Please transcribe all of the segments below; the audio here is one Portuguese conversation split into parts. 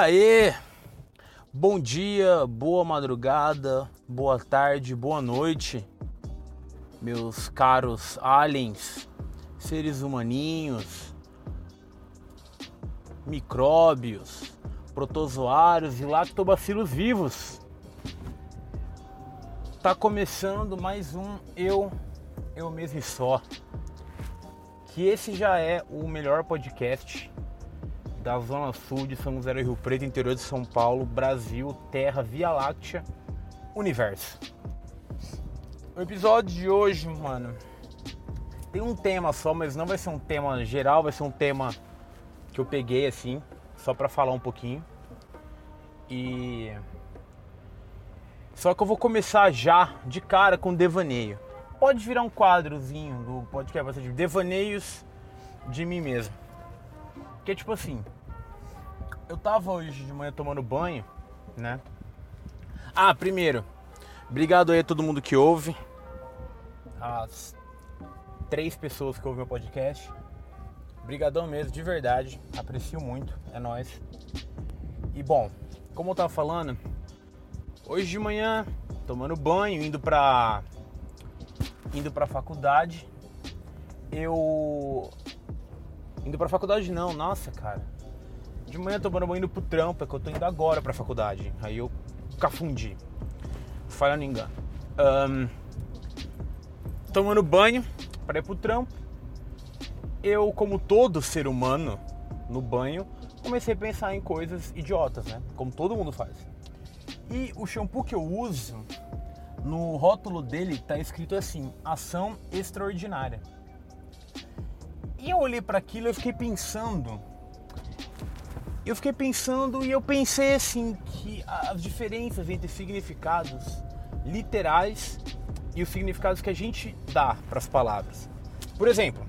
Aí? Bom dia, boa madrugada, boa tarde, boa noite, meus caros aliens, seres humaninhos, micróbios, protozoários e lactobacilos vivos. Tá começando mais um Eu, Eu Mesmo e Só. Que esse já é o melhor podcast da Zona Sul de São José do Rio Preto, interior de São Paulo, Brasil, Terra, Via Láctea, Universo. O episódio de hoje, mano, tem um tema só, mas não vai ser um tema geral, vai ser um tema que eu peguei assim, só para falar um pouquinho. E só que eu vou começar já de cara com devaneio. Pode virar um quadrozinho do podcast, de devaneios de mim mesmo. Que é tipo assim, eu tava hoje de manhã tomando banho, né? Ah, primeiro, obrigado aí a todo mundo que ouve. As três pessoas que ouvem meu podcast. Obrigadão mesmo, de verdade. Aprecio muito, é nóis. E bom, como eu tava falando, hoje de manhã, tomando banho, indo pra. indo pra faculdade, eu. Indo pra faculdade não, nossa cara de manhã tomando banho indo pro trampo, é que eu tô indo agora pra faculdade. Aí eu cafundi. Falha não engano. Um, tomando banho para ir pro trampo. Eu, como todo ser humano no banho, comecei a pensar em coisas idiotas, né? Como todo mundo faz. E o shampoo que eu uso, no rótulo dele tá escrito assim: ação extraordinária. E eu olhei para aquilo e fiquei pensando eu fiquei pensando e eu pensei assim que as diferenças entre significados literais e os significados que a gente dá para as palavras. Por exemplo,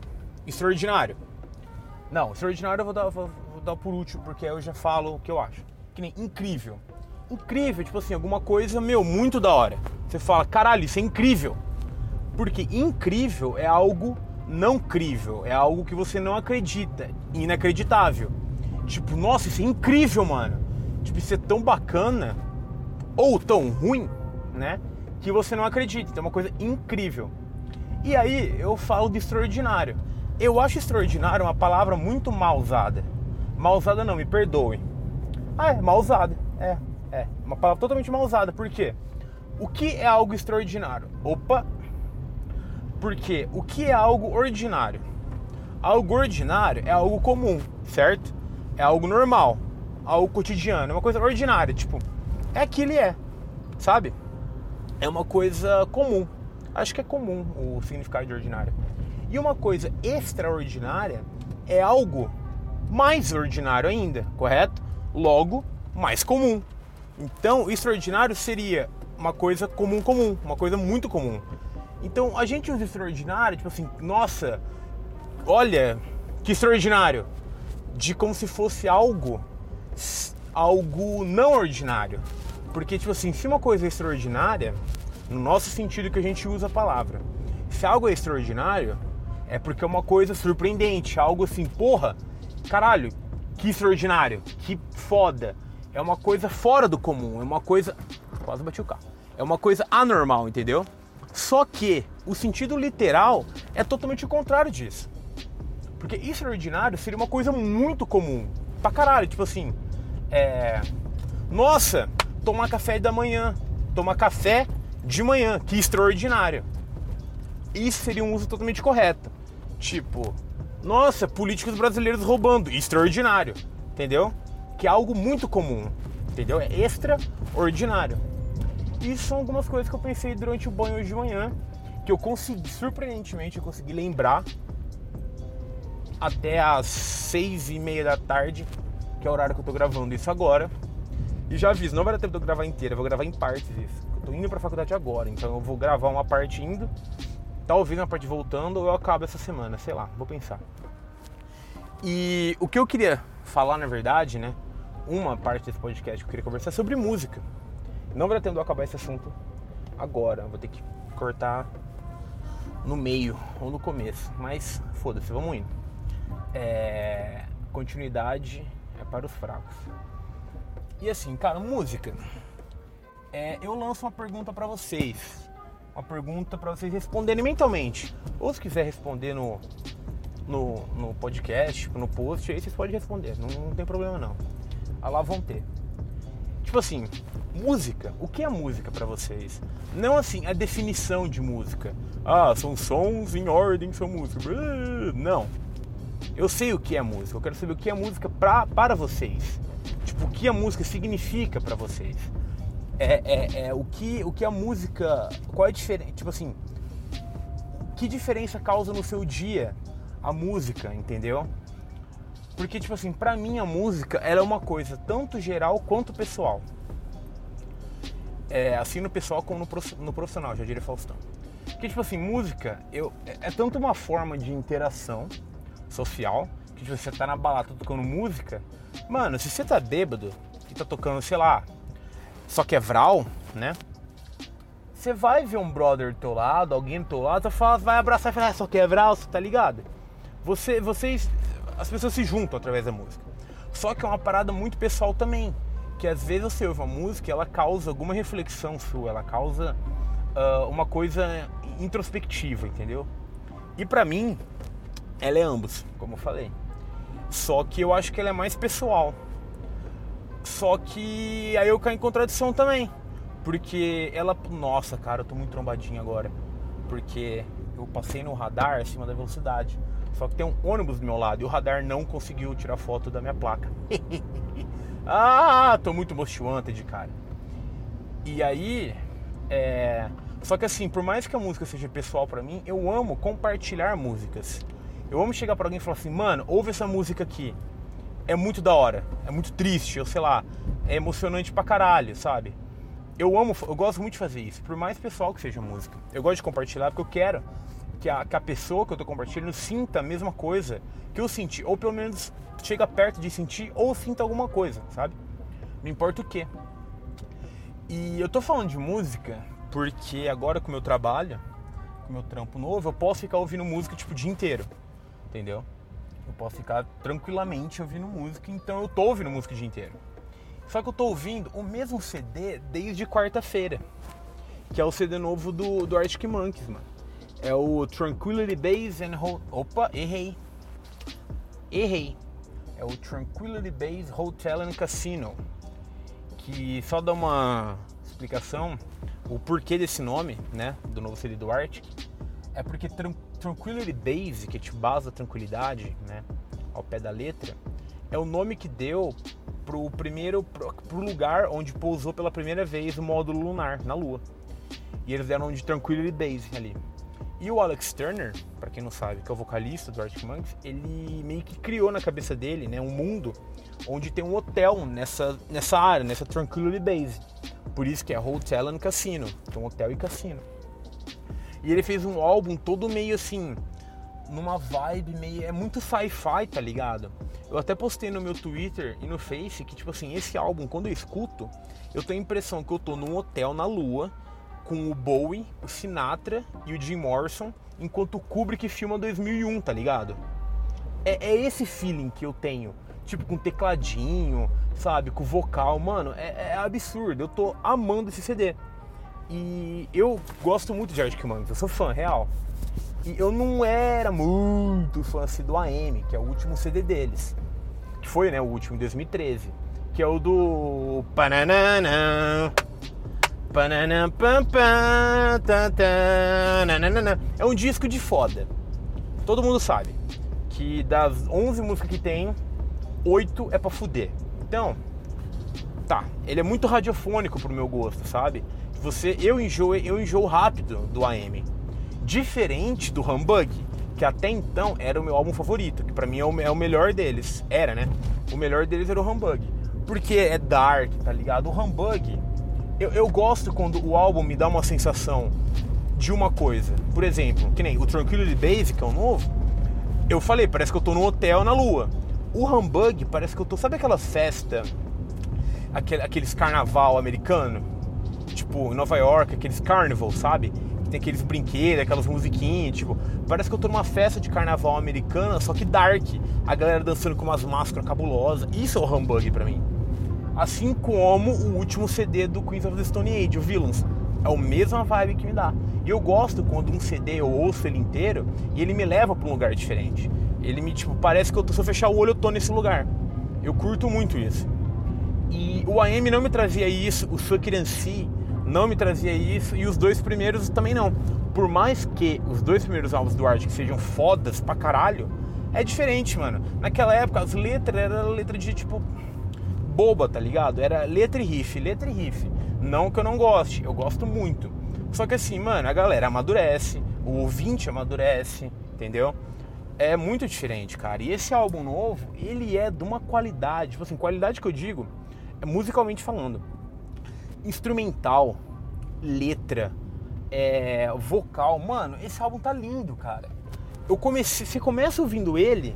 extraordinário. Não, extraordinário eu vou dar, vou, vou dar por último porque eu já falo o que eu acho. Que nem incrível. Incrível, tipo assim, alguma coisa, meu, muito da hora. Você fala, caralho, isso é incrível. Porque incrível é algo não crível, é algo que você não acredita, inacreditável. Tipo, nossa, isso é incrível, mano. Tipo, isso é tão bacana ou tão ruim, né? Que você não acredita. Então é uma coisa incrível. E aí eu falo de extraordinário. Eu acho extraordinário uma palavra muito mal usada. Mal usada não, me perdoe. Ah, é, mal usada. É, é. Uma palavra totalmente mal usada. Por quê? O que é algo extraordinário? Opa! Porque o que é algo ordinário? Algo ordinário é algo comum, certo? É algo normal, algo cotidiano, é uma coisa ordinária, tipo, é que ele é, sabe? É uma coisa comum. Acho que é comum o significado de ordinário. E uma coisa extraordinária é algo mais ordinário ainda, correto? Logo, mais comum. Então, extraordinário seria uma coisa comum comum, uma coisa muito comum. Então, a gente usa extraordinário, tipo assim, nossa, olha que extraordinário de como se fosse algo algo não ordinário. Porque tipo assim, se uma coisa é extraordinária, no nosso sentido que a gente usa a palavra, se algo é extraordinário, é porque é uma coisa surpreendente, algo assim, porra, caralho, que extraordinário, que foda. É uma coisa fora do comum, é uma coisa. Quase bati o carro. É uma coisa anormal, entendeu? Só que o sentido literal é totalmente o contrário disso. Porque extraordinário seria uma coisa muito comum. Pra caralho, tipo assim. É. Nossa, tomar café da manhã. Tomar café de manhã, que extraordinário. Isso seria um uso totalmente correto. Tipo, nossa, políticos brasileiros roubando, extraordinário. Entendeu? Que é algo muito comum. Entendeu? É extraordinário. Isso são algumas coisas que eu pensei durante o banho hoje de manhã. Que eu consegui, surpreendentemente, eu consegui lembrar até às seis e meia da tarde, que é o horário que eu tô gravando isso agora. E já aviso, não vai dar tempo de eu gravar inteira, eu vou gravar em partes isso. Eu tô indo pra faculdade agora, então eu vou gravar uma parte indo, talvez uma parte voltando, ou eu acabo essa semana, sei lá, vou pensar. E o que eu queria falar, na verdade, né? Uma parte desse podcast que eu queria conversar é sobre música. Não vai dar tempo de eu acabar esse assunto agora, vou ter que cortar no meio ou no começo, mas foda-se, vamos indo é, continuidade é para os fracos. E assim, cara, música. É, eu lanço uma pergunta para vocês. Uma pergunta para vocês responderem mentalmente. Ou se quiser responder no, no, no podcast, no post, aí vocês podem responder. Não, não tem problema não. Ah, lá vão ter. Tipo assim, música. O que é música para vocês? Não assim, a definição de música. Ah, são sons em ordem, são música. Não. Eu sei o que é música. Eu quero saber o que é música pra, para vocês. Tipo, o que a música significa para vocês. É, é, é, o, que, o que a música. Qual é a diferença? Tipo assim. Que diferença causa no seu dia a música, entendeu? Porque, tipo assim, pra mim a música ela é uma coisa tanto geral quanto pessoal. É, assim no pessoal como no profissional, já diria Faustão. Porque, tipo assim, música eu, é, é tanto uma forma de interação social, que você tá na balada tocando música. Mano, se você tá bêbado e tá tocando, sei lá, só que é Vral, né? Você vai ver um brother do teu lado, alguém do teu lado, você fala, vai abraçar e falar, ah, só que é Vral, você tá ligado? Você, vocês, as pessoas se juntam através da música. Só que é uma parada muito pessoal também que às vezes você ouve uma música ela causa alguma reflexão sua, ela causa uh, uma coisa introspectiva, entendeu? E para mim, ela é ambos, como eu falei. Só que eu acho que ela é mais pessoal. Só que aí eu caio em contradição também. Porque ela. Nossa, cara, eu tô muito trombadinho agora. Porque eu passei no radar acima da velocidade. Só que tem um ônibus do meu lado e o radar não conseguiu tirar foto da minha placa. Ah, tô muito Most Wanted, cara. E aí, é... Só que assim, por mais que a música seja pessoal para mim, eu amo compartilhar músicas. Eu amo chegar para alguém e falar assim, mano, ouve essa música aqui. É muito da hora, é muito triste, eu sei lá, é emocionante pra caralho, sabe? Eu amo, eu gosto muito de fazer isso, por mais pessoal que seja a música. Eu gosto de compartilhar porque eu quero que a, que a pessoa que eu tô compartilhando sinta a mesma coisa que eu senti, ou pelo menos chega perto de sentir ou sinta alguma coisa, sabe? Não importa o que. E eu tô falando de música porque agora com o meu trabalho, com o meu trampo novo, eu posso ficar ouvindo música tipo o dia inteiro, entendeu? Eu posso ficar tranquilamente ouvindo música, então eu tô ouvindo música o dia inteiro. Só que eu tô ouvindo o mesmo CD desde quarta-feira, que é o CD novo do, do Arctic Monkeys, mano. É o Tranquility Base and Hold... Opa, errei. Errei é o Tranquility Base Hotel and Casino, que só dá uma explicação, o porquê desse nome, né, do novo CD do Arctic, é porque Tran Tranquility Base, que base da tranquilidade, né, ao pé da letra, é o nome que deu pro primeiro pro, pro lugar onde pousou pela primeira vez o módulo lunar na Lua. E eles deram de Tranquility Base ali. E o Alex Turner, para quem não sabe, que é o vocalista do Arctic Monkeys, ele meio que criou na cabeça dele, né, um mundo onde tem um hotel nessa, nessa área, nessa Tranquility Base. Por isso que é Hotel and Casino, então hotel e cassino. E ele fez um álbum todo meio assim, numa vibe meio. É muito sci-fi, tá ligado? Eu até postei no meu Twitter e no Face que, tipo assim, esse álbum, quando eu escuto, eu tenho a impressão que eu tô num hotel na lua com o Bowie, o Sinatra e o Jim Morrison, enquanto o Kubrick filma 2001, tá ligado? É, é esse feeling que eu tenho, tipo com tecladinho, sabe, com vocal, mano, é, é, absurdo. Eu tô amando esse CD. E eu gosto muito de Arctic Monkeys, eu sou fã real. E eu não era muito fã assim, do AM, que é o último CD deles. Que foi, né, o último em 2013, que é o do Pananana. É um disco de foda. Todo mundo sabe que das 11 músicas que tem, 8 é pra fuder. Então, tá, ele é muito radiofônico pro meu gosto, sabe? Você, eu enjoo, eu enjoo rápido do AM. Diferente do Humbug, que até então era o meu álbum favorito, que para mim é o, é o melhor deles. Era, né? O melhor deles era o Humbug. Porque é dark, tá ligado? O Humbug eu, eu gosto quando o álbum me dá uma sensação de uma coisa. Por exemplo, que nem o Tranquility Base, que é o novo, eu falei, parece que eu tô num hotel na lua. O Humbug parece que eu tô. Sabe aquela festa, aquele, aqueles carnaval americano? Tipo, em Nova York, aqueles carnival, sabe? Que tem aqueles brinquedos, aquelas musiquinhas, tipo. Parece que eu tô numa festa de carnaval americana, só que dark. A galera dançando com umas máscaras cabulosas. Isso é o Humbug pra mim. Assim como o último CD do Queens of the Stone Age, o Villains. É a mesma vibe que me dá. E eu gosto quando um CD eu ouço ele inteiro e ele me leva para um lugar diferente. Ele me, tipo, parece que eu tô, se eu fechar o olho eu tô nesse lugar. Eu curto muito isso. E o AM não me trazia isso, o MC não me trazia isso e os dois primeiros também não. Por mais que os dois primeiros álbuns do Arctic sejam fodas pra caralho, é diferente, mano. Naquela época as letras eram letra de tipo boba, tá ligado? Era letra e riff, letra e riff. Não que eu não goste, eu gosto muito. Só que assim, mano, a galera amadurece, o ouvinte amadurece, entendeu? É muito diferente, cara. E esse álbum novo, ele é de uma qualidade, tipo assim, qualidade que eu digo, musicalmente falando. Instrumental, letra, é, vocal, mano, esse álbum tá lindo, cara. Eu comecei, você começa ouvindo ele,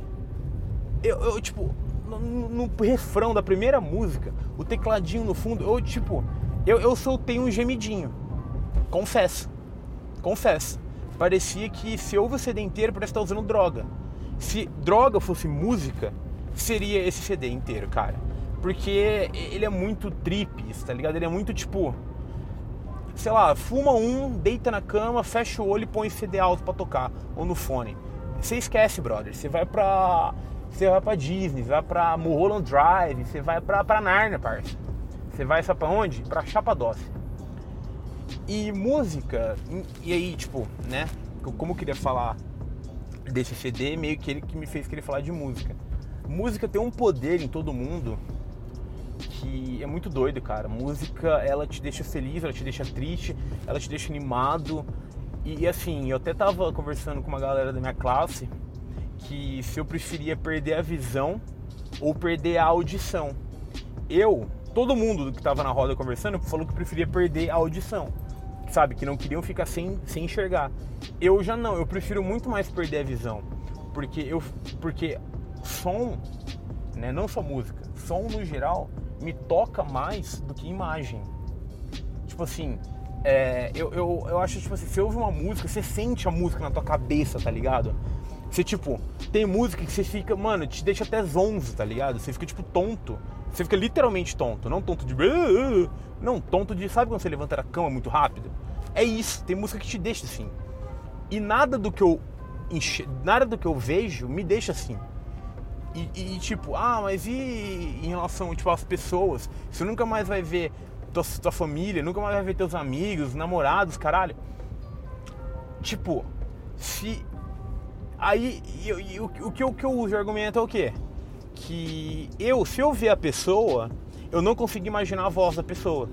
eu, eu tipo, no, no, refrão da primeira música, o tecladinho no fundo, eu tipo, eu, eu soltei um gemidinho. Confesso. Confesso. Parecia que se ouve o CD inteiro, parece estar usando droga. Se droga fosse música, seria esse CD inteiro, cara. Porque ele é muito trip, tá ligado? Ele é muito tipo. Sei lá, fuma um, deita na cama, fecha o olho e põe CD alto para tocar, ou no fone. Você esquece, brother. Você vai pra. Você vai pra Disney, vai pra Mulholland Drive, você vai pra, pra Narnia, parça. Você vai só pra onde? Pra Chapadócia. E música, e aí, tipo, né? Como eu queria falar desse CD, meio que ele que me fez querer falar de música. Música tem um poder em todo mundo que é muito doido, cara. Música, ela te deixa feliz, ela te deixa triste, ela te deixa animado. E, e assim, eu até tava conversando com uma galera da minha classe que se eu preferia perder a visão ou perder a audição. Eu, todo mundo que tava na roda conversando falou que preferia perder a audição sabe, que não queriam ficar sem, sem enxergar. Eu já não, eu prefiro muito mais perder a visão, porque eu porque som, né, não só música, som no geral me toca mais do que imagem. Tipo assim, é, eu, eu, eu acho tipo assim, você ouve uma música, você sente a música na tua cabeça, tá ligado? Você, tipo, tem música que você fica, mano, te deixa até zonzo, tá ligado? Você fica, tipo, tonto. Você fica literalmente tonto. Não tonto de. Não, tonto de. Sabe quando você levanta da cama muito rápido? É isso. Tem música que te deixa assim. E nada do que eu. Nada do que eu vejo me deixa assim. E, e, tipo, ah, mas e em relação tipo, às pessoas? Você nunca mais vai ver tua, tua família, nunca mais vai ver teus amigos, namorados, caralho. Tipo, se Aí eu, eu, o, que eu, o que eu uso de argumento é o quê? Que eu, se eu ver a pessoa, eu não consigo imaginar a voz da pessoa.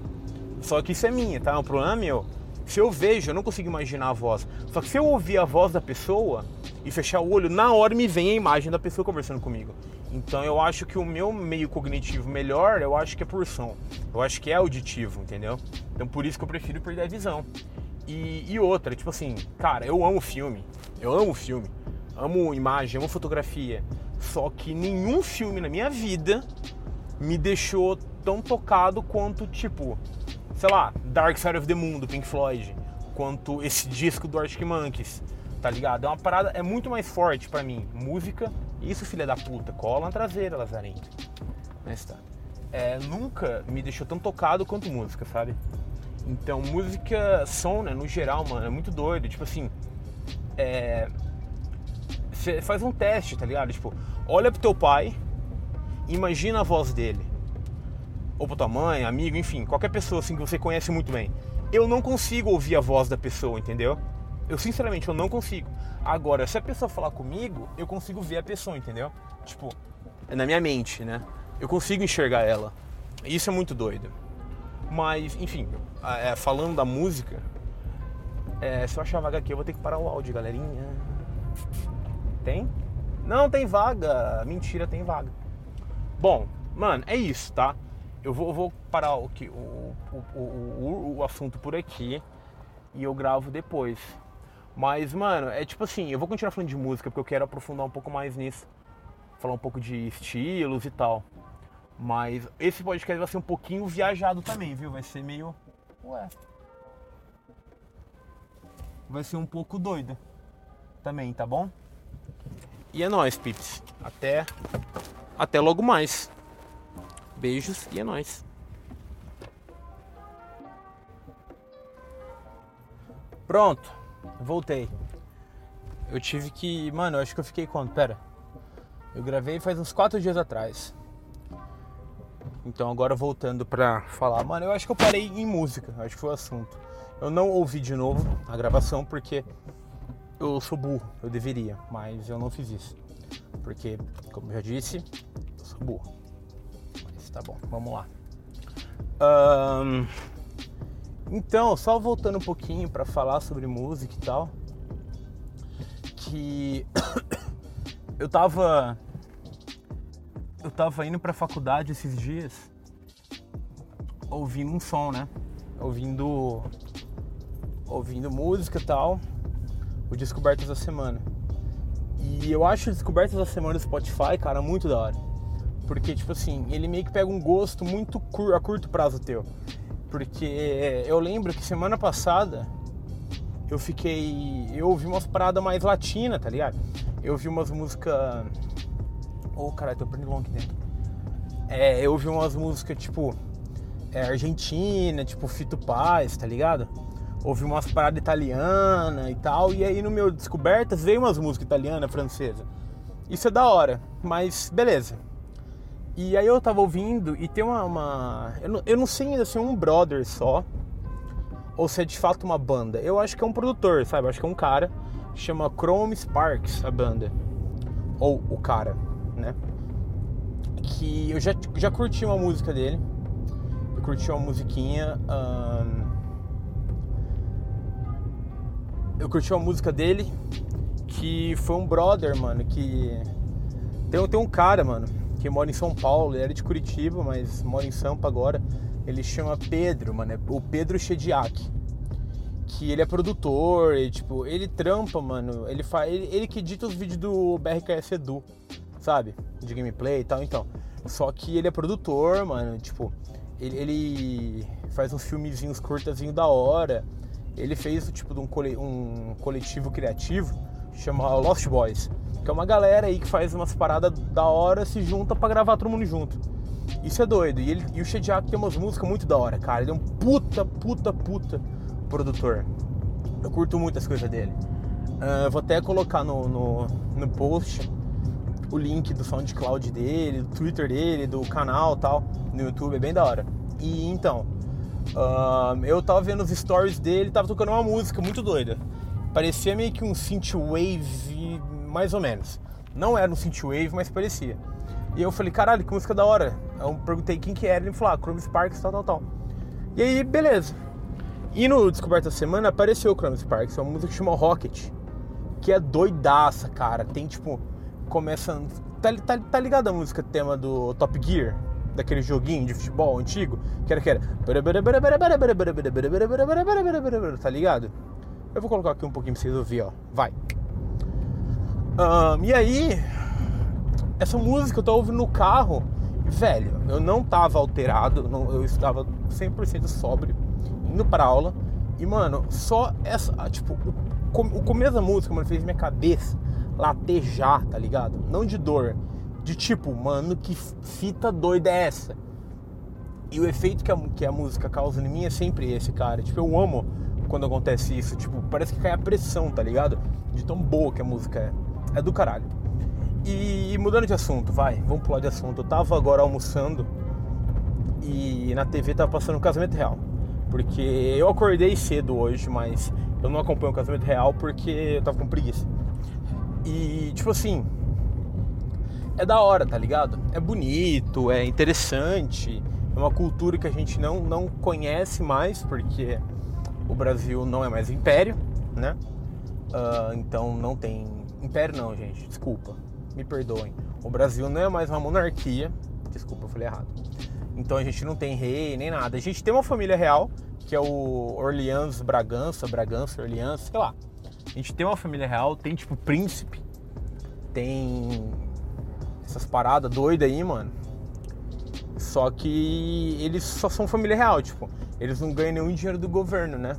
Só que isso é minha, tá? O problema é meu. Se eu vejo, eu não consigo imaginar a voz. Só que se eu ouvir a voz da pessoa e fechar o olho, na hora me vem a imagem da pessoa conversando comigo. Então eu acho que o meu meio cognitivo melhor, eu acho que é por som. Eu acho que é auditivo, entendeu? Então por isso que eu prefiro perder a visão. E, e outra, tipo assim, cara, eu amo filme. Eu amo filme amo imagem, amo fotografia. Só que nenhum filme na minha vida me deixou tão tocado quanto, tipo, sei lá, Dark Side of the Moon do Pink Floyd, quanto esse disco do Arctic Monkeys, tá ligado? É uma parada, é muito mais forte para mim. Música, isso filha da puta, cola na traseira, Lazarento. Tá. É, nunca me deixou tão tocado quanto música, sabe? Então, música, som, né, no geral, mano, é muito doido. Tipo assim, é, você faz um teste, tá ligado? Tipo, olha pro teu pai, imagina a voz dele. Ou pra tua mãe, amigo, enfim, qualquer pessoa assim que você conhece muito bem. Eu não consigo ouvir a voz da pessoa, entendeu? Eu sinceramente eu não consigo. Agora, se a pessoa falar comigo, eu consigo ver a pessoa, entendeu? Tipo, é na minha mente, né? Eu consigo enxergar ela. Isso é muito doido. Mas, enfim, é, falando da música, é, se eu achar vaga aqui, eu vou ter que parar o áudio, galerinha. Tem? Não tem vaga. Mentira, tem vaga. Bom, mano, é isso, tá? Eu vou, vou parar o, o, o, o, o assunto por aqui e eu gravo depois. Mas, mano, é tipo assim, eu vou continuar falando de música porque eu quero aprofundar um pouco mais nisso. Falar um pouco de estilos e tal. Mas esse podcast vai ser um pouquinho viajado também, viu? Vai ser meio. Ué. Vai ser um pouco doido também, tá bom? E é nóis, pips. Até, até logo mais. Beijos e é nóis. Pronto, voltei. Eu tive que. Mano, eu acho que eu fiquei quando? Pera. Eu gravei faz uns quatro dias atrás. Então agora voltando pra falar, mano, eu acho que eu parei em música, acho que foi o assunto. Eu não ouvi de novo a gravação porque eu sou burro, eu deveria, mas eu não fiz isso. Porque, como eu já disse, eu sou burro. Mas tá bom, vamos lá. Um, então, só voltando um pouquinho para falar sobre música e tal. Que eu tava. Eu tava indo pra faculdade esses dias ouvindo um som, né? Ouvindo. Ouvindo música e tal. O Descobertas da Semana. E eu acho o Descobertas da Semana do Spotify, cara, muito da hora. Porque, tipo assim, ele meio que pega um gosto muito cur a curto prazo teu. Porque eu lembro que semana passada eu fiquei. Eu ouvi umas paradas mais latina, tá ligado? Eu ouvi umas músicas. Ô oh, caralho, tô prendendo longe aqui dentro. É, eu ouvi umas músicas tipo. É, Argentina, tipo Fito Paz, tá ligado? Ouvi umas paradas italianas e tal. E aí no meu Descobertas veio umas músicas italianas, francesa. Isso é da hora, mas beleza. E aí eu tava ouvindo e tem uma. uma eu, não, eu, não, sei ainda se é um brother só. Ou se é de fato uma banda. Eu acho que é um produtor, sabe? Eu acho que é um cara. Chama Chrome Sparks a banda. Ou o cara, né? Que eu já, já curti uma música dele. Eu curti uma musiquinha. Um, eu curti uma música dele. Que foi um brother, mano. Que. Tem, tem um cara, mano que mora em São Paulo, ele era de Curitiba, mas mora em Sampa agora. Ele chama Pedro, mano, é o Pedro Chediak. Que ele é produtor, e, tipo, ele trampa, mano. Ele, faz, ele, ele que edita os vídeos do BRKS Edu, sabe? De gameplay e tal, então. Só que ele é produtor, mano, tipo, ele, ele faz uns filmezinhos curtazinho da hora. Ele fez, tipo, um, um coletivo criativo chama Lost Boys que é uma galera aí que faz umas paradas da hora, se junta para gravar todo mundo junto. Isso é doido. E, ele, e o Shediak tem umas músicas muito da hora, cara. Ele é um puta, puta, puta produtor. Eu curto muito as coisas dele. Uh, vou até colocar no, no, no, post o link do SoundCloud dele, do Twitter dele, do canal tal, no YouTube, é bem da hora. E então, uh, eu tava vendo os stories dele, tava tocando uma música muito doida. Parecia meio que um synthwave mais ou menos. Não era um synthwave, mas parecia. E eu falei, caralho, que música da hora. Eu perguntei quem que era, ele falou, ah, Chrome Sparks, tal, tal, tal. E aí, beleza. E no Descoberta da Semana apareceu o Chrome Sparks, é uma música que chama Rocket, que é doidaça, cara. Tem tipo, começa. Tá, tá, tá ligado a música tema do Top Gear? Daquele joguinho de futebol antigo? Que era que era. Tá ligado? Eu vou colocar aqui um pouquinho pra vocês ouvirem, ó. Vai. Um, e aí, essa música eu tô ouvindo no carro, velho, eu não tava alterado, não, eu estava 100% sóbrio, indo pra aula, e mano, só essa, tipo, o, o começo da música, mano, fez minha cabeça latejar, tá ligado? Não de dor, de tipo, mano, que fita doida é essa? E o efeito que a, que a música causa em mim é sempre esse, cara. Tipo, eu amo quando acontece isso. Tipo, parece que cai a pressão, tá ligado? De tão boa que a música é é do caralho. E mudando de assunto, vai, vamos pular de assunto. Eu tava agora almoçando e na TV tava passando um casamento real. Porque eu acordei cedo hoje, mas eu não acompanho o casamento real porque eu tava com preguiça. E tipo assim, é da hora, tá ligado? É bonito, é interessante, é uma cultura que a gente não, não conhece mais, porque o Brasil não é mais império, né? Uh, então não tem Império não, gente, desculpa, me perdoem. O Brasil não é mais uma monarquia, desculpa, eu falei errado. Então a gente não tem rei nem nada. A gente tem uma família real, que é o Orleans Bragança, Bragança, Orleans, sei lá. A gente tem uma família real, tem tipo príncipe, tem essas paradas doidas aí, mano. Só que eles só são família real, tipo, eles não ganham nenhum dinheiro do governo, né?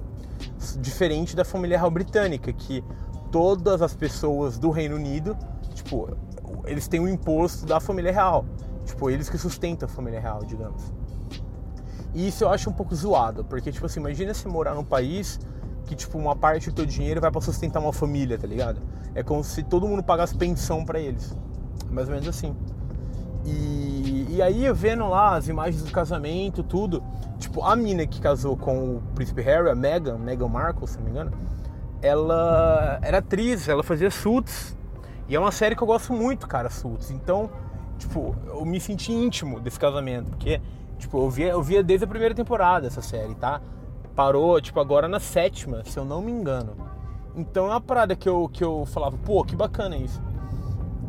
Diferente da família real britânica, que todas as pessoas do Reino Unido, tipo, eles têm o um imposto da família real. Tipo, eles que sustentam a família real, digamos. E isso eu acho um pouco zoado, porque, tipo assim, imagina você morar num país que, tipo, uma parte do teu dinheiro vai para sustentar uma família, tá ligado? É como se todo mundo pagasse pensão para eles. Mais ou menos assim. E, e aí, vendo lá as imagens do casamento, tudo, tipo, a mina que casou com o príncipe Harry, a Meghan, Meghan Markle, se não me engano, ela era atriz, ela fazia Suits. E é uma série que eu gosto muito, cara, Suits. Então, tipo, eu me senti íntimo desse casamento, porque Tipo, eu via, eu via desde a primeira temporada essa série, tá? Parou, tipo, agora na sétima, se eu não me engano. Então é uma parada que eu, que eu falava, pô, que bacana isso.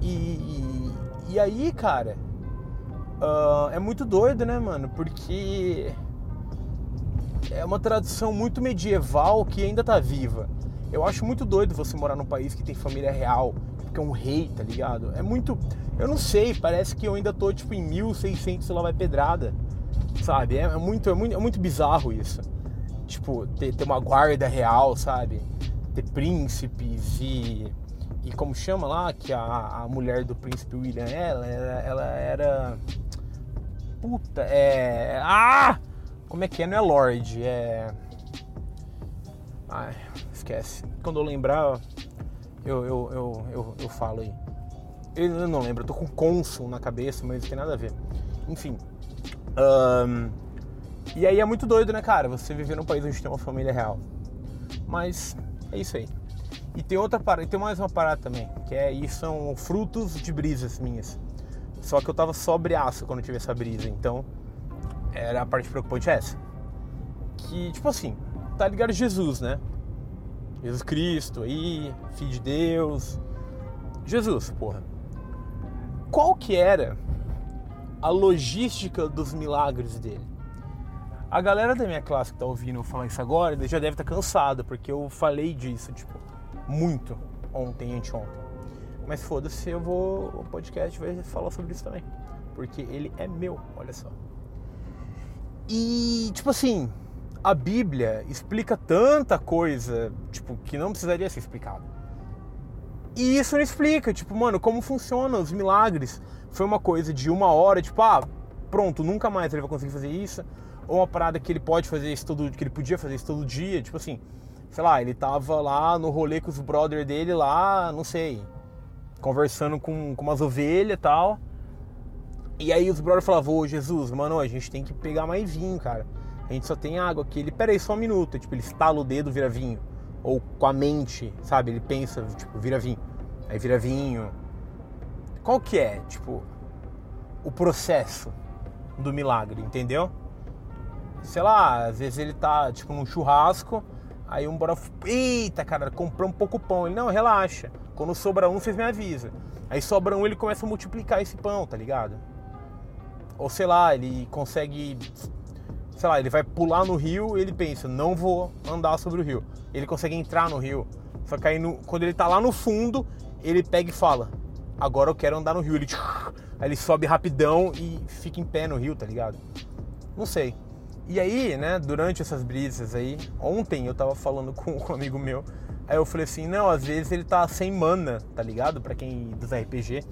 E, e, aí, cara, uh, é muito doido, né, mano? Porque é uma tradição muito medieval que ainda tá viva. Eu acho muito doido você morar num país que tem família real, que é um rei, tá ligado? É muito. Eu não sei, parece que eu ainda tô tipo em 1600 e lá vai pedrada. Sabe? É, é, muito, é, muito, é muito bizarro isso. Tipo, ter, ter uma guarda real, sabe? Ter príncipes e. E como chama lá, que a, a mulher do príncipe William, ela, ela, ela era. Puta, é. Ah! Como é que é? Não é Lorde, é. Ai, esquece. Quando eu lembrar, eu, eu, eu, eu, eu falo aí. Eu não lembro, eu tô com cônsul na cabeça, mas não tem nada a ver. Enfim, um, e aí é muito doido, né, cara? Você viver num país onde tem uma família real. Mas é isso aí. E tem outra parada, tem mais uma parada também, que é isso são frutos de brisas minhas. Só que eu tava sobriaço quando tive essa brisa, então era a parte preocupante é essa. Que, tipo assim, tá ligado Jesus, né? Jesus Cristo aí, Filho de Deus. Jesus, porra. Qual que era a logística dos milagres dele. A galera da minha classe que tá ouvindo eu falar isso agora, já deve estar tá cansada, porque eu falei disso, tipo, muito ontem, anteontem. Mas foda-se, eu vou. O podcast vai falar sobre isso também. Porque ele é meu, olha só. E, tipo assim, a Bíblia explica tanta coisa, tipo, que não precisaria ser explicado. E isso não explica, tipo, mano, como funcionam os milagres foi uma coisa de uma hora, tipo, ah, pronto, nunca mais ele vai conseguir fazer isso. Ou uma parada que ele pode fazer isso todo que ele podia fazer isso todo dia, tipo assim, sei lá, ele tava lá no rolê com os brother dele lá, não sei, conversando com, com umas ovelhas e tal. E aí os brothers falavam, ô Jesus, mano, a gente tem que pegar mais vinho, cara. A gente só tem água aqui. Ele, peraí, só um minuto. Tipo, ele estala o dedo, vira vinho. Ou com a mente, sabe? Ele pensa, tipo, vira vinho. Aí vira vinho qual que é, tipo, o processo do milagre, entendeu? Sei lá, às vezes ele tá, tipo, num churrasco, aí um bora, eita, cara, comprou um pouco pão. Ele, não, relaxa, quando sobra um, vocês me avisam. Aí sobra um, ele começa a multiplicar esse pão, tá ligado? Ou sei lá, ele consegue, sei lá, ele vai pular no rio e ele pensa, não vou andar sobre o rio. Ele consegue entrar no rio. Só que aí, no, quando ele tá lá no fundo, ele pega e fala, agora eu quero andar no rio. Ele, aí ele sobe rapidão e fica em pé no rio, tá ligado? Não sei. E aí, né, durante essas brisas aí, ontem eu tava falando com um amigo meu, aí eu falei assim, não, às vezes ele tá sem mana, tá ligado? Para quem dos RPG,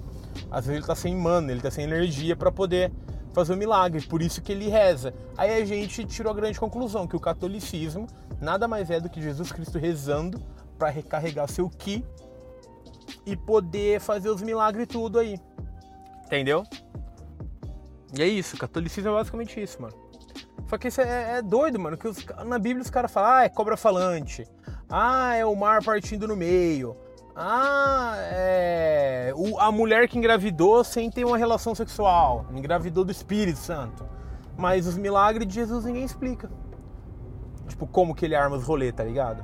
às vezes ele tá sem mana, ele tá sem energia para poder fazer um milagre, por isso que ele reza. Aí a gente tirou a grande conclusão que o catolicismo nada mais é do que Jesus Cristo rezando para recarregar seu ki e poder fazer os milagres tudo aí. Entendeu? E é isso, catolicismo é basicamente isso, mano. Só que isso é, é doido, mano. Que os, na Bíblia os caras falam, ah, é cobra falante. Ah, é o mar partindo no meio. Ah, é. O, a mulher que engravidou sem ter uma relação sexual. Engravidou do Espírito Santo. Mas os milagres de Jesus ninguém explica. Tipo, como que ele arma os rolês, tá ligado?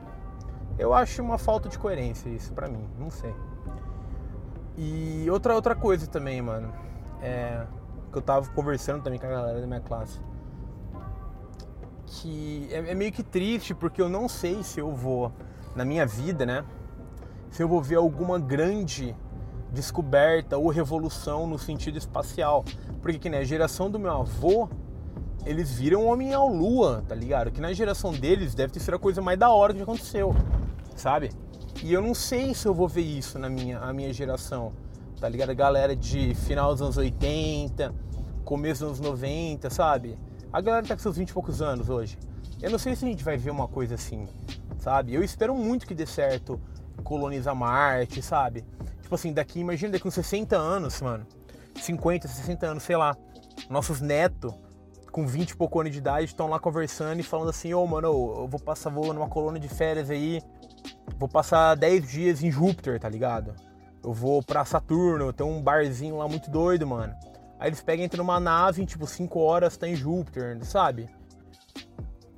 Eu acho uma falta de coerência isso pra mim, não sei. E outra, outra coisa também, mano. É, que eu tava conversando também com a galera da minha classe. Que é, é meio que triste porque eu não sei se eu vou, na minha vida, né? Se eu vou ver alguma grande descoberta ou revolução no sentido espacial. Porque que, né, a geração do meu avô, eles viram homem ao lua, tá ligado? Que na geração deles deve ter sido a coisa mais da hora que aconteceu, sabe? E eu não sei se eu vou ver isso na minha, a minha geração. tá ligado? A galera de final dos anos 80, começo dos anos 90, sabe? A galera tá com seus 20 e poucos anos hoje. Eu não sei se a gente vai ver uma coisa assim, sabe? Eu espero muito que dê certo colonizar Marte, sabe? Tipo assim, daqui, imagina daqui uns 60 anos, mano. 50, 60 anos, sei lá. Nossos netos, com 20 e pouco anos de idade, estão lá conversando e falando assim, ô oh, mano, eu vou passar voo numa colônia de férias aí. Vou passar 10 dias em Júpiter, tá ligado? Eu vou pra Saturno, tem um barzinho lá muito doido, mano. Aí eles pegam, entram numa nave, em tipo 5 horas tá em Júpiter, sabe?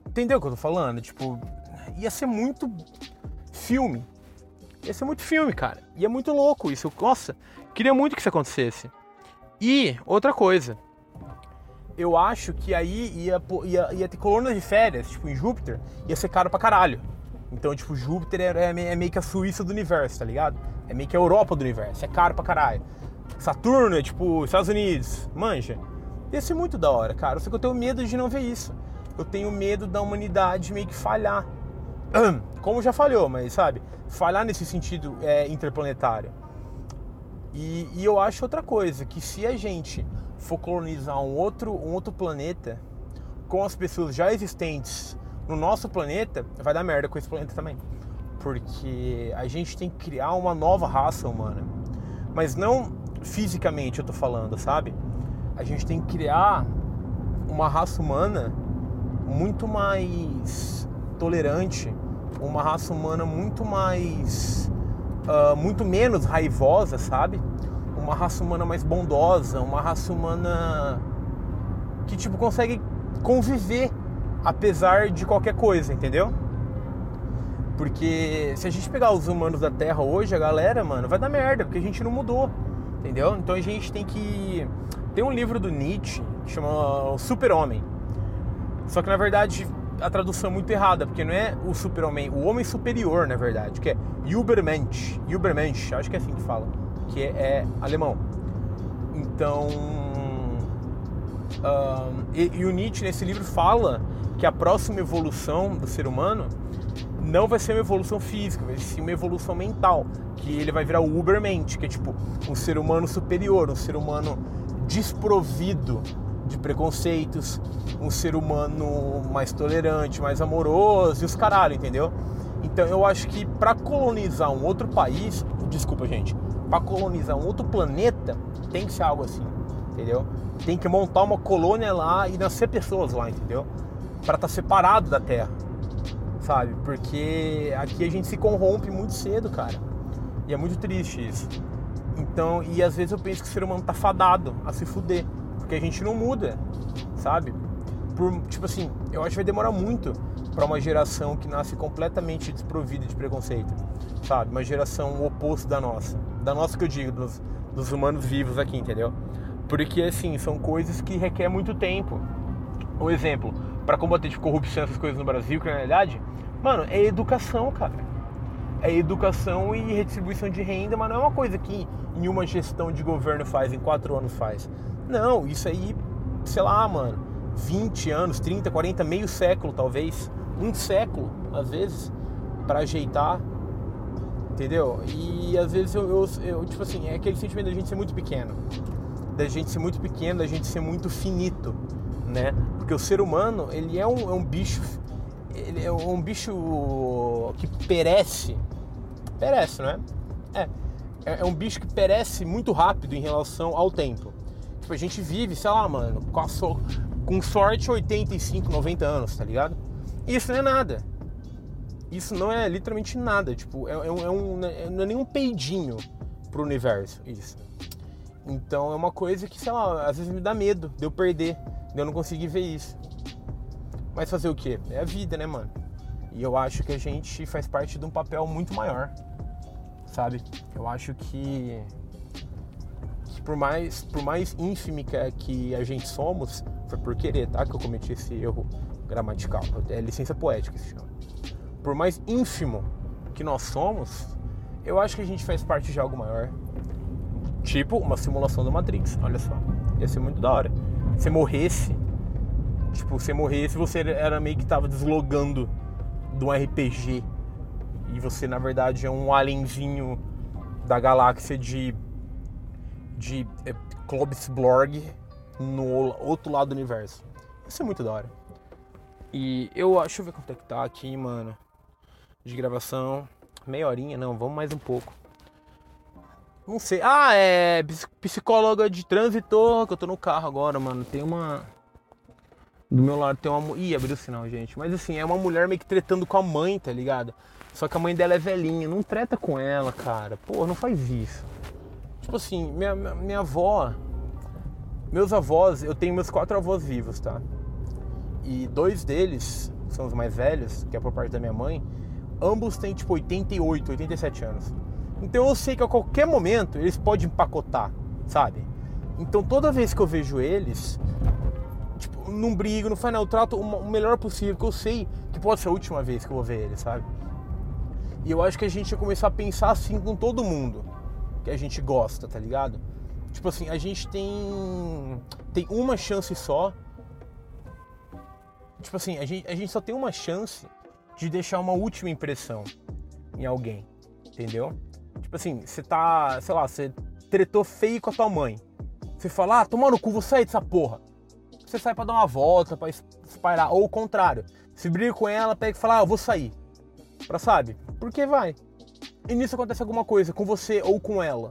Entendeu o que eu tô falando? Tipo, ia ser muito filme. Ia ser muito filme, cara. E é muito louco isso. Nossa, queria muito que isso acontecesse. E outra coisa. Eu acho que aí ia, ia, ia ter colônias de férias, tipo em Júpiter, ia ser caro pra caralho. Então, tipo, Júpiter é, é, é meio que a Suíça do universo, tá ligado? É meio que a Europa do universo. É caro pra caralho. Saturno é tipo Estados Unidos, manja. Ia ser muito da hora, cara. Só que eu tenho medo de não ver isso. Eu tenho medo da humanidade meio que falhar. Como já falhou, mas sabe? Falhar nesse sentido é, interplanetário. E, e, eu acho outra coisa, que se a gente for colonizar um outro, um outro planeta com as pessoas já existentes no nosso planeta, vai dar merda com esse planeta também. Porque a gente tem que criar uma nova raça humana. Mas não fisicamente eu tô falando, sabe? A gente tem que criar uma raça humana muito mais tolerante, uma raça humana muito mais. Uh, muito menos raivosa, sabe? Uma raça humana mais bondosa, uma raça humana que tipo consegue conviver apesar de qualquer coisa, entendeu? Porque se a gente pegar os humanos da Terra hoje, a galera, mano, vai dar merda, porque a gente não mudou. Entendeu? Então a gente tem que. Tem um livro do Nietzsche que chama O Super-Homem. Só que na verdade a tradução é muito errada, porque não é o super-homem, o homem superior, na verdade, que é Übermensch. Übermensch, acho que é assim que fala, que é, é alemão. Então. Uh, e, e o Nietzsche nesse livro fala que a próxima evolução do ser humano não vai ser uma evolução física, vai ser uma evolução mental, que ele vai virar o Ubermente, que é tipo um ser humano superior, um ser humano desprovido de preconceitos, um ser humano mais tolerante, mais amoroso e os caralho, entendeu? Então eu acho que para colonizar um outro país, desculpa gente, para colonizar um outro planeta tem que ser algo assim, entendeu? Tem que montar uma colônia lá e nascer pessoas lá, entendeu? Para estar tá separado da Terra sabe? Porque aqui a gente se corrompe muito cedo, cara. E é muito triste isso. Então, e às vezes eu penso que o ser humano tá fadado a se fuder, porque a gente não muda, sabe? Por, tipo assim, eu acho que vai demorar muito para uma geração que nasce completamente desprovida de preconceito, sabe? Uma geração oposta da nossa. Da nossa que eu digo, dos, dos humanos vivos aqui, entendeu? Porque assim, são coisas que requer muito tempo. Um exemplo, para combater de corrupção essas coisas no Brasil, realidade Mano, é educação, cara. É educação e redistribuição de renda, mas não é uma coisa que em uma gestão de governo faz, em quatro anos faz. Não, isso aí, sei lá, mano, 20 anos, 30, 40, meio século talvez, um século, às vezes, para ajeitar, entendeu? E às vezes eu, eu, eu, tipo assim, é aquele sentimento da gente ser muito pequeno, da gente ser muito pequeno, da gente ser muito finito, né? Porque o ser humano, ele é um, é um bicho ele é um bicho que perece. Perece, não é? É. É, é um bicho que perece muito rápido em relação ao tempo. Tipo, a gente vive, sei lá, mano, com, so... com sorte 85, 90 anos, tá ligado? Isso não é nada. Isso não é literalmente nada. Tipo, é, é um, é um, é, não é nenhum peidinho pro universo, isso. Então é uma coisa que, sei lá, às vezes me dá medo de eu perder, de eu não conseguir ver isso. Mas fazer o quê? É a vida, né, mano? E eu acho que a gente faz parte de um papel muito maior, sabe? Eu acho que por mais por mais ínfime que, que a gente somos, foi por querer, tá? Que eu cometi esse erro gramatical. É licença poética se chama. Por mais ínfimo que nós somos, eu acho que a gente faz parte de algo maior. Tipo uma simulação do Matrix, olha só. Ia ser muito da hora. Se morresse Tipo, você morresse, você era meio que tava deslogando de um RPG. E você, na verdade, é um alienzinho da galáxia de de é, Klobsblorg no outro lado do universo. Isso é muito da hora. E eu acho, ver quanto é que tá aqui, mano. De gravação. Meia horinha, não, vamos mais um pouco. Não sei. Ah, é psicóloga de trânsito, que eu tô no carro agora, mano. Tem uma. Do meu lado tem uma. Ih, abriu o sinal, gente. Mas assim, é uma mulher meio que tretando com a mãe, tá ligado? Só que a mãe dela é velhinha. Não treta com ela, cara. Pô, não faz isso. Tipo assim, minha, minha avó. Meus avós, eu tenho meus quatro avós vivos, tá? E dois deles, são os mais velhos, que é por parte da minha mãe, ambos têm tipo 88, 87 anos. Então eu sei que a qualquer momento eles podem empacotar, sabe? Então toda vez que eu vejo eles, tipo, não brigo, não faz nada, eu trato o melhor possível, porque eu sei que pode ser a última vez que eu vou ver eles, sabe? E eu acho que a gente ia começar a pensar assim com todo mundo que a gente gosta, tá ligado? Tipo assim, a gente tem tem uma chance só. Tipo assim, a gente, a gente só tem uma chance de deixar uma última impressão em alguém, entendeu? Tipo assim, você tá, sei lá, você tretou feio com a tua mãe. Você fala, ah, toma no cu, vou sair dessa porra. Você sai pra dar uma volta, pra espairar. Ou o contrário, se briga com ela, pega e fala, ah, eu vou sair. Pra sabe? Porque vai. E nisso acontece alguma coisa com você ou com ela.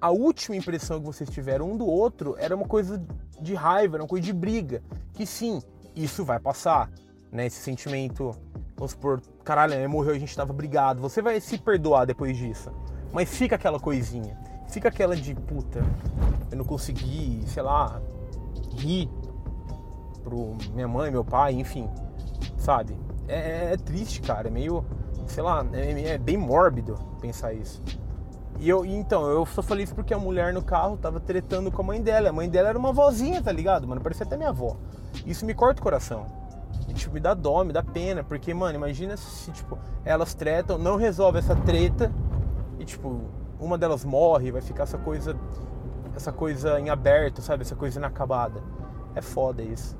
A última impressão que vocês tiveram um do outro era uma coisa de raiva, era uma coisa de briga. Que sim, isso vai passar, né? Esse sentimento, vamos supor, caralho, morreu, a gente tava brigado. Você vai se perdoar depois disso. Mas fica aquela coisinha. Fica aquela de puta, eu não consegui, sei lá, rir pro minha mãe, meu pai, enfim, sabe? É, é, é triste, cara. É meio, sei lá, é, é, bem mórbido pensar isso. E eu, então, eu só falei isso porque a mulher no carro tava tretando com a mãe dela. A mãe dela era uma vozinha, tá ligado, mano? Parecia até minha avó. Isso me corta o coração. E, tipo, me dá dó, me dá pena. Porque, mano, imagina se, tipo, elas tretam, não resolve essa treta e tipo, uma delas morre, vai ficar essa coisa essa coisa em aberto, sabe? Essa coisa inacabada. É foda isso.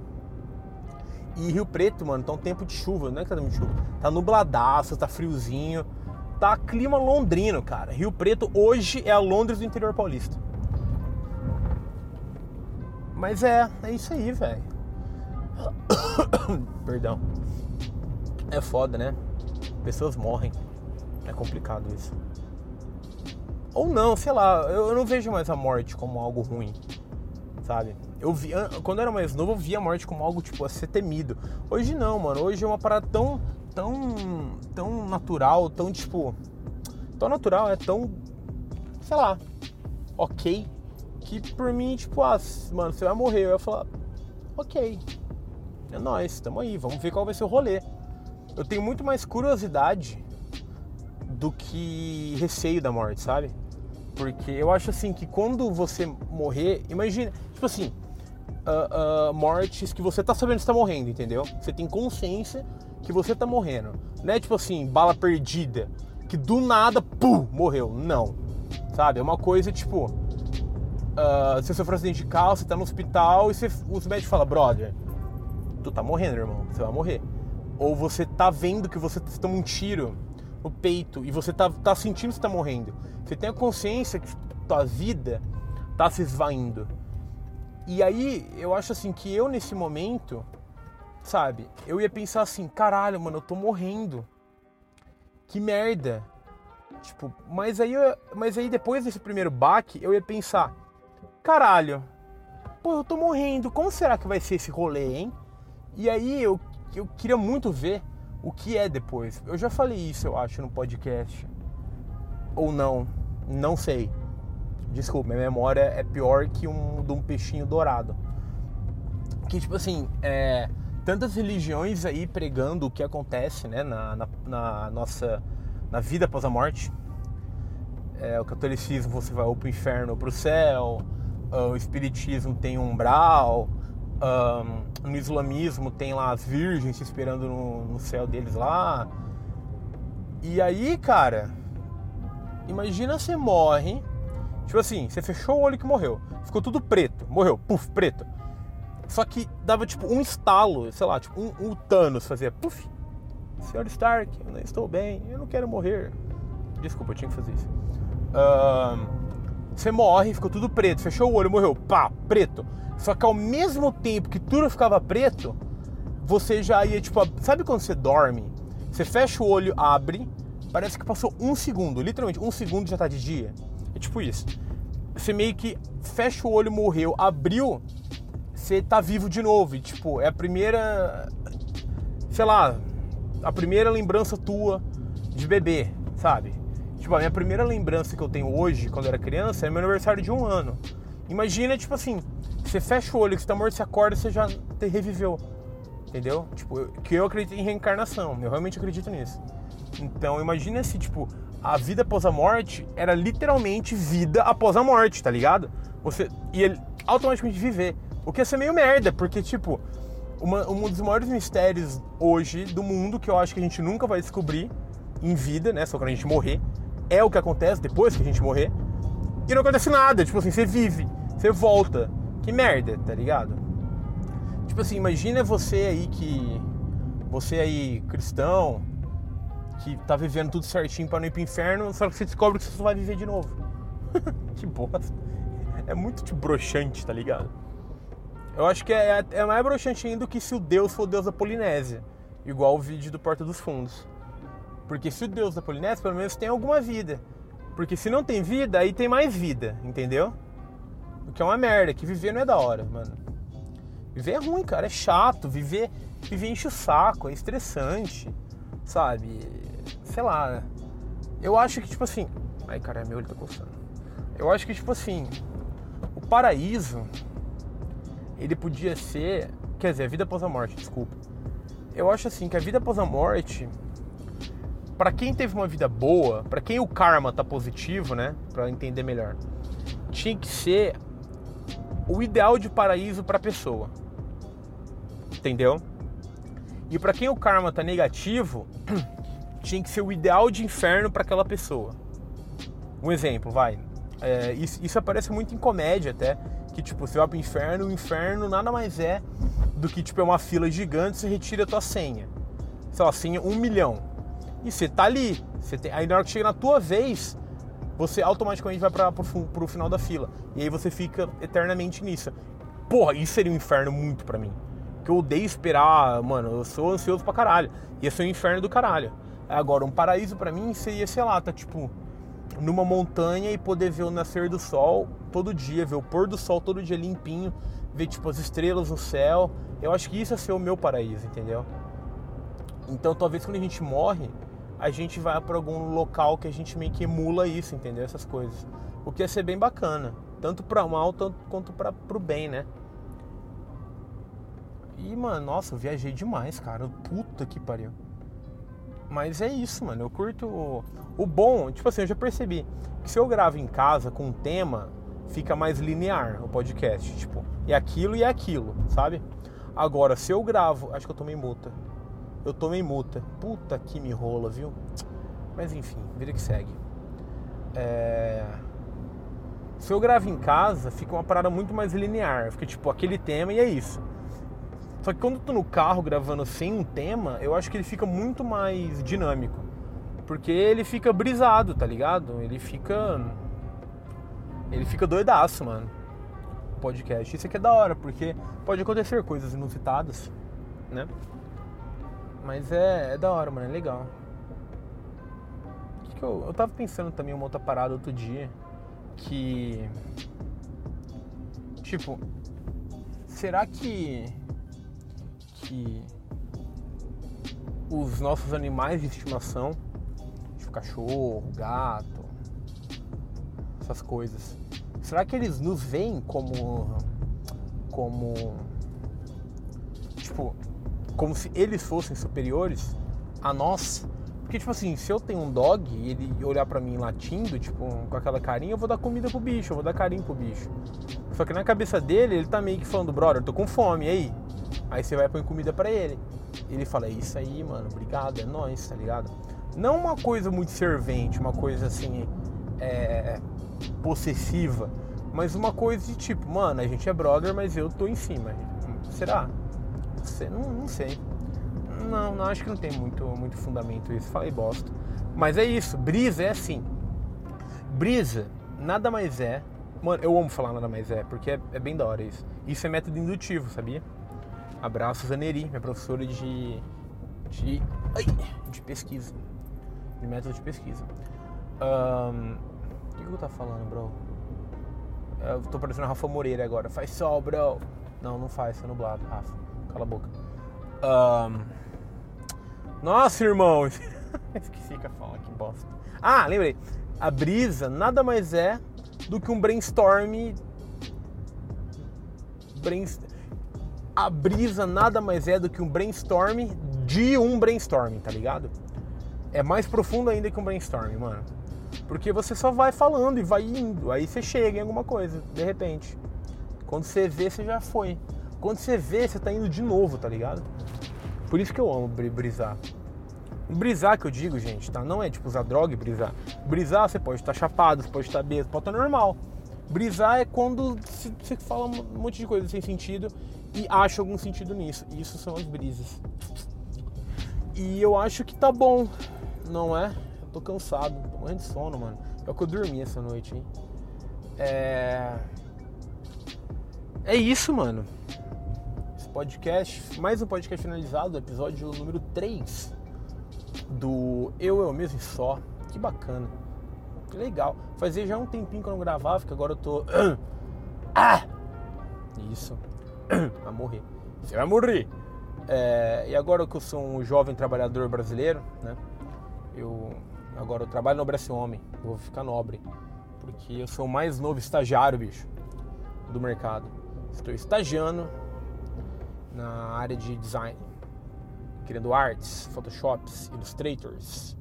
E Rio Preto, mano, tá um tempo de chuva, não é que tá de chuva. Tá nubladaço, tá friozinho. Tá clima londrino, cara. Rio Preto hoje é a Londres do interior paulista. Mas é, é isso aí, velho. Perdão. É foda, né? Pessoas morrem. É complicado isso. Ou não, sei lá, eu, não vejo mais a morte como algo ruim, sabe? Eu vi, quando eu era mais novo, eu via a morte como algo tipo a ser temido. Hoje não, mano. Hoje é uma parada tão, tão, tão natural, tão tipo, tão natural, é tão, sei lá, ok, que por mim tipo, ah, mano, você vai morrer, eu ia falar, ok, é nóis, tamo aí, vamos ver qual vai ser o rolê. Eu tenho muito mais curiosidade do que receio da morte, sabe? Porque eu acho assim que quando você morrer, imagina, tipo assim, uh, mortes que você tá sabendo que está morrendo, entendeu? Você tem consciência que você tá morrendo. Não é tipo assim, bala perdida, que do nada, pum, morreu. Não. Sabe? É uma coisa tipo. Uh, você sofreu acidente de carro, você tá no hospital e você, os médicos falam, brother, tu tá morrendo, irmão, você vai morrer. Ou você tá vendo que você toma um tiro no peito e você tá, tá sentindo que você tá morrendo. Você tem a consciência que tua vida tá se esvaindo. E aí, eu acho assim que eu nesse momento, sabe, eu ia pensar assim, caralho, mano, eu tô morrendo. Que merda. Tipo, mas aí, mas aí depois desse primeiro baque, eu ia pensar, caralho, pô, eu tô morrendo, como será que vai ser esse rolê, hein? E aí eu, eu queria muito ver o que é depois. Eu já falei isso, eu acho, no podcast ou não, não sei. Desculpa, minha memória é pior que um de um peixinho dourado. Que tipo assim, é, tantas religiões aí pregando o que acontece, né, na, na, na nossa na vida após a morte. É, o catolicismo você vai ou pro inferno ou pro céu. O espiritismo tem um umbral. Um, no islamismo tem lá as virgens esperando no, no céu deles lá. E aí, cara, Imagina você morre, tipo assim, você fechou o olho que morreu, ficou tudo preto, morreu, puf, preto. Só que dava tipo um estalo, sei lá, tipo um, um Thanos fazia puf. Senhor Stark, eu não estou bem, eu não quero morrer. Desculpa, eu tinha que fazer isso. Você morre, ficou tudo preto, fechou o olho, morreu, pá, preto. Só que ao mesmo tempo que tudo ficava preto, você já ia, tipo, sabe quando você dorme? Você fecha o olho, abre, parece que passou um segundo, literalmente, um segundo já tá de dia. Tipo isso. Você meio que fecha o olho, morreu, abriu, você tá vivo de novo. E, tipo, é a primeira. Sei lá, a primeira lembrança tua de bebê, sabe? Tipo, a minha primeira lembrança que eu tenho hoje, quando eu era criança, é meu aniversário de um ano. Imagina, tipo assim, você fecha o olho, que você tá morto, você acorda, você já te reviveu. Entendeu? Tipo, que eu acredito em reencarnação, eu realmente acredito nisso. Então, imagina se, tipo, a vida após a morte era literalmente vida após a morte, tá ligado? Você ia automaticamente viver. O que ia ser meio merda, porque, tipo, uma, um dos maiores mistérios hoje do mundo, que eu acho que a gente nunca vai descobrir em vida, né? Só quando a gente morrer, é o que acontece depois que a gente morrer. E não acontece nada, tipo assim, você vive, você volta. Que merda, tá ligado? Tipo assim, imagina você aí que. Você aí, cristão, que tá vivendo tudo certinho pra não ir pro inferno, só que você descobre que você só vai viver de novo. que bosta. É muito tipo broxante, tá ligado? Eu acho que é, é mais broxante ainda que se o Deus for o Deus da Polinésia. Igual o vídeo do Porta dos Fundos. Porque se o Deus da Polinésia, pelo menos tem alguma vida. Porque se não tem vida, aí tem mais vida, entendeu? O que é uma merda, que viver não é da hora, mano. Viver é ruim, cara, é chato. Viver, viver enche o saco, é estressante, sabe? Sei lá. Eu acho que, tipo assim. Ai, cara, meu olho tá coçando. Eu acho que, tipo assim. O paraíso. Ele podia ser. Quer dizer, a vida após a morte, desculpa. Eu acho assim que a vida após a morte para quem teve uma vida boa, para quem o karma tá positivo, né, para entender melhor, tinha que ser o ideal de paraíso para pessoa. Entendeu? E para quem o karma tá negativo, tinha que ser o ideal de inferno para aquela pessoa. Um exemplo, vai. É, isso, isso, aparece muito em comédia até, que tipo, você vai pro inferno, o inferno nada mais é do que tipo é uma fila gigante, você retira a tua senha. Sei lá, senha um milhão e você tá ali. Você tem, aí na hora que chega na tua vez, você automaticamente vai para pro final da fila. E aí você fica eternamente nisso. Porra, isso seria um inferno muito para mim. Que eu odeio esperar, mano, eu sou ansioso pra caralho. Ia ser um inferno do caralho. Agora, um paraíso para mim seria, sei lá, tá tipo numa montanha e poder ver o nascer do sol todo dia, ver o pôr do sol todo dia limpinho, ver tipo as estrelas no céu. Eu acho que isso ia ser o meu paraíso, entendeu? Então, talvez quando a gente morre, a gente vai para algum local que a gente meio que emula isso, entendeu? Essas coisas. O que ia ser bem bacana, tanto para mal tanto quanto para pro bem, né? E, mano, nossa, eu viajei demais, cara. Puta que pariu. Mas é isso, mano. Eu curto. O, o bom, tipo assim, eu já percebi que se eu gravo em casa com um tema, fica mais linear o podcast. Tipo, é aquilo e é aquilo, sabe? Agora, se eu gravo. Acho que eu tomei multa eu tomei multa. Puta que me rola, viu? Mas enfim, vida que segue. É... Se eu gravo em casa, fica uma parada muito mais linear. Fica tipo aquele tema e é isso. Só que quando eu tô no carro gravando sem um tema, eu acho que ele fica muito mais dinâmico. Porque ele fica brisado, tá ligado? Ele fica. Ele fica doidaço, mano. Podcast. Isso aqui é da hora, porque pode acontecer coisas inusitadas, né? Mas é, é da hora, mano, é legal. Que que eu, eu tava pensando também uma outra parada outro dia. Que. Tipo, será que. Que. Os nossos animais de estimação, tipo cachorro, gato, essas coisas, será que eles nos veem como. Como. Tipo, como se eles fossem superiores a nós. Porque, tipo assim, se eu tenho um dog e ele olhar para mim latindo, tipo, com aquela carinha, eu vou dar comida pro bicho, eu vou dar carinho pro bicho. Só que na cabeça dele, ele tá meio que falando, brother, eu tô com fome, e aí? Aí você vai pôr comida para ele. Ele fala, é isso aí, mano, obrigado, é nóis, tá ligado? Não uma coisa muito servente, uma coisa assim, é, possessiva, mas uma coisa de tipo, mano, a gente é brother, mas eu tô em cima. Será? Não, não sei. Não, não acho que não tem muito, muito fundamento isso. Falei bosta. Mas é isso. Brisa é assim. Brisa nada mais é. Mano, eu amo falar nada mais é, porque é, é bem da hora isso. Isso é método indutivo, sabia? Abraço, Zaneri, minha professora de. de. Ai, de pesquisa. De método de pesquisa. Um, o que, que eu tô falando, bro? Eu tô parecendo Rafa Moreira agora. Faz sol, bro. Não, não faz, tá nublado, Rafa. Cala a boca. Um, nossa, irmão! Esqueci que eu falo, que bosta. Ah, lembrei. A brisa nada mais é do que um brainstorm. Brainstorm. A brisa nada mais é do que um brainstorm de um brainstorm, tá ligado? É mais profundo ainda que um brainstorm, mano. Porque você só vai falando e vai indo, aí você chega em alguma coisa, de repente. Quando você vê, você já foi. Quando você vê, você tá indo de novo, tá ligado? Por isso que eu amo brisar. Brisar que eu digo, gente, tá? Não é tipo usar droga e brisar. Brisar, você pode estar chapado, você pode estar bêbado, pode estar normal. Brisar é quando você fala um monte de coisa sem sentido e acha algum sentido nisso. Isso são as brisas. E eu acho que tá bom, não é? Eu tô cansado, tô morrendo de sono, mano. É o que eu dormi essa noite, hein? É. É isso, mano. Esse podcast, mais um podcast finalizado, episódio número 3 do Eu, Eu Mesmo e Só. Que bacana. Que legal. Fazia já um tempinho que eu não gravava, que agora eu tô. Ah! Isso. Vai morrer. Você vai morrer. É, e agora que eu sou um jovem trabalhador brasileiro, né? Eu agora eu trabalho no Brasil Homem. Vou ficar nobre. Porque eu sou o mais novo estagiário, bicho, do mercado. Estou estagiando na área de design criando arts, photoshops, illustrators,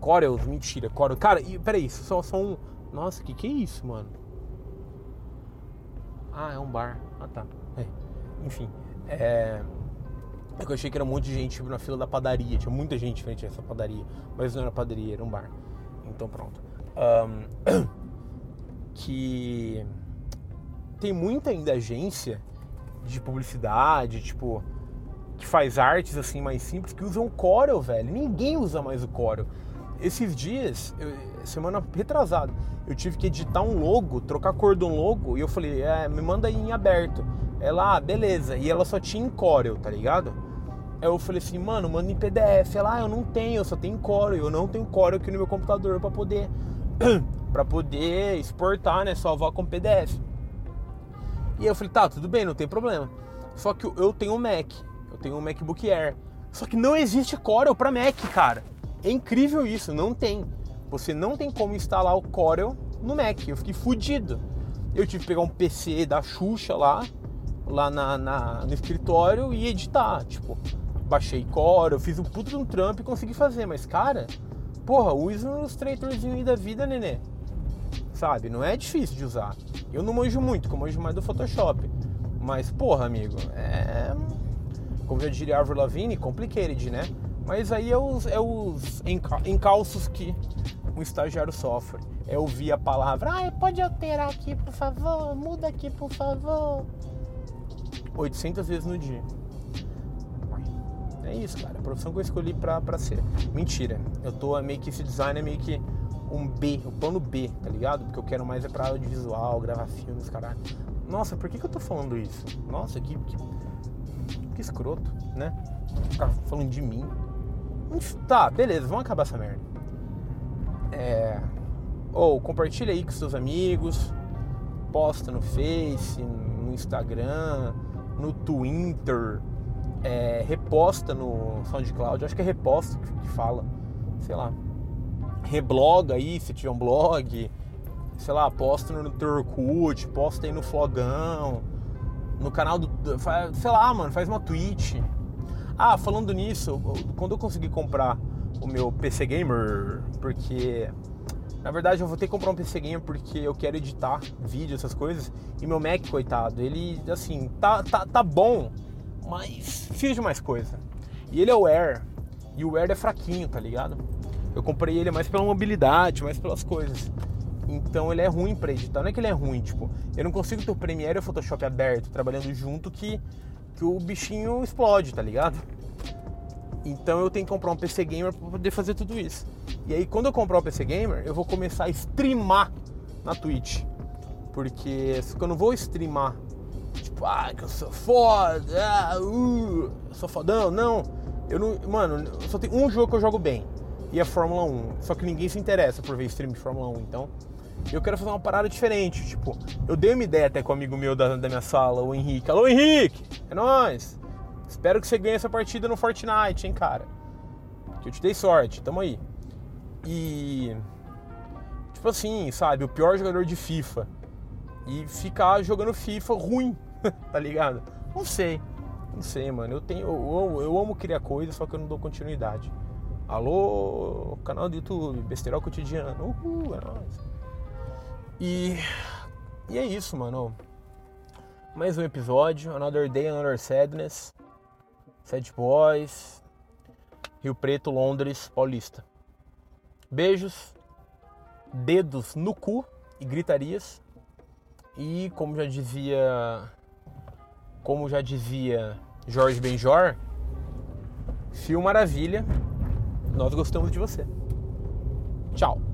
Corels, mentira, Corel. Cara, e, peraí, só, só um. Nossa, que que é isso, mano? Ah, é um bar. Ah, tá. É. Enfim, é. É que eu achei que era um monte de gente tipo, na fila da padaria. Tinha muita gente frente a essa padaria. Mas não era padaria, era um bar. Então pronto. Um, que tem muita ainda agência de publicidade, tipo, que faz artes assim mais simples que usam Corel, velho. Ninguém usa mais o Corel. Esses dias, eu, semana retrasada, eu tive que editar um logo, trocar a cor de um logo, e eu falei, é, me manda aí em aberto. Ela, ah, beleza. E ela só tinha em Corel, tá ligado? Aí eu falei assim, mano, manda em PDF. Ela, ah, eu não tenho, eu só tenho Corel. Eu não tenho Corel aqui no meu computador para poder para poder exportar, né, salvar com PDF. E eu falei, tá, tudo bem, não tem problema. Só que eu tenho um Mac eu tenho um MacBook Air. Só que não existe Corel para Mac, cara. É incrível isso, não tem. Você não tem como instalar o Corel no Mac. Eu fiquei fudido. Eu tive que pegar um PC da Xuxa lá, lá na, na no escritório e editar. Tipo, baixei Corel, fiz um puto de um trampo e consegui fazer. Mas, cara, porra, use um Illustratorzinho aí da vida, nenê. Sabe? Não é difícil de usar. Eu não manjo muito, como eu manjo mais do Photoshop. Mas, porra, amigo, é como já diria Arthur Lavigne, complicated, né? Mas aí é os, é os encalços que um estagiário sofre. É ouvir a palavra, ah, pode alterar aqui, por favor, muda aqui, por favor. 800 vezes no dia. É isso, cara. A profissão que eu escolhi pra, pra ser. Mentira. Eu tô meio que esse design é meio que um B, o plano B, tá ligado? Porque eu quero mais é pra audiovisual, gravar filmes, caralho. Nossa, por que, que eu tô falando isso? Nossa, que, que que escroto, né? Ficar falando de mim. Tá, beleza, vamos acabar essa merda. É. Ou compartilha aí com seus amigos, posta no Face, no Instagram, no Twitter, é, reposta no SoundCloud, acho que é reposta que fala, sei lá. Rebloga aí se tiver um blog, sei lá, posta no Turkut, posta aí no Flogão no canal do. Sei lá, mano, faz uma tweet. Ah, falando nisso, quando eu consegui comprar o meu PC Gamer, porque. Na verdade, eu vou ter que comprar um PC Gamer porque eu quero editar vídeo, essas coisas. E meu Mac, coitado, ele, assim, tá, tá, tá bom, mas precisa de mais coisa. E ele é o Air, e o Air é fraquinho, tá ligado? Eu comprei ele mais pela mobilidade, mais pelas coisas. Então ele é ruim para editar. Não é que ele é ruim, tipo, eu não consigo ter o Premiere e o Photoshop aberto, trabalhando junto, que, que o bichinho explode, tá ligado? Então eu tenho que comprar um PC Gamer para poder fazer tudo isso. E aí quando eu comprar um PC Gamer, eu vou começar a streamar na Twitch. Porque eu não vou streamar. Tipo, ah, que eu sou foda, ah, uh, eu sou fodão. Não, eu não. Mano, só tem um jogo que eu jogo bem. E é Fórmula 1. Só que ninguém se interessa por ver stream de Fórmula 1. Então, eu quero fazer uma parada diferente. Tipo, eu dei uma ideia até com um amigo meu da, da minha sala, o Henrique. Alô, Henrique! É nóis! Espero que você ganhe essa partida no Fortnite, hein, cara. Que eu te dei sorte, tamo aí. E. Tipo assim, sabe? O pior jogador de FIFA e ficar jogando FIFA ruim, tá ligado? Não sei, não sei, mano. Eu tenho, eu, eu, amo criar coisas, só que eu não dou continuidade. Alô, canal do YouTube, Besterol Cotidiano, uhul, é nóis. E, e é isso, mano. Mais um episódio, Another Day, Another Sadness, Sad Boys, Rio Preto, Londres, Paulista. Beijos, dedos no cu e gritarias. E como já dizia, como já dizia Jorge Benjor, Fio Maravilha, nós gostamos de você. Tchau.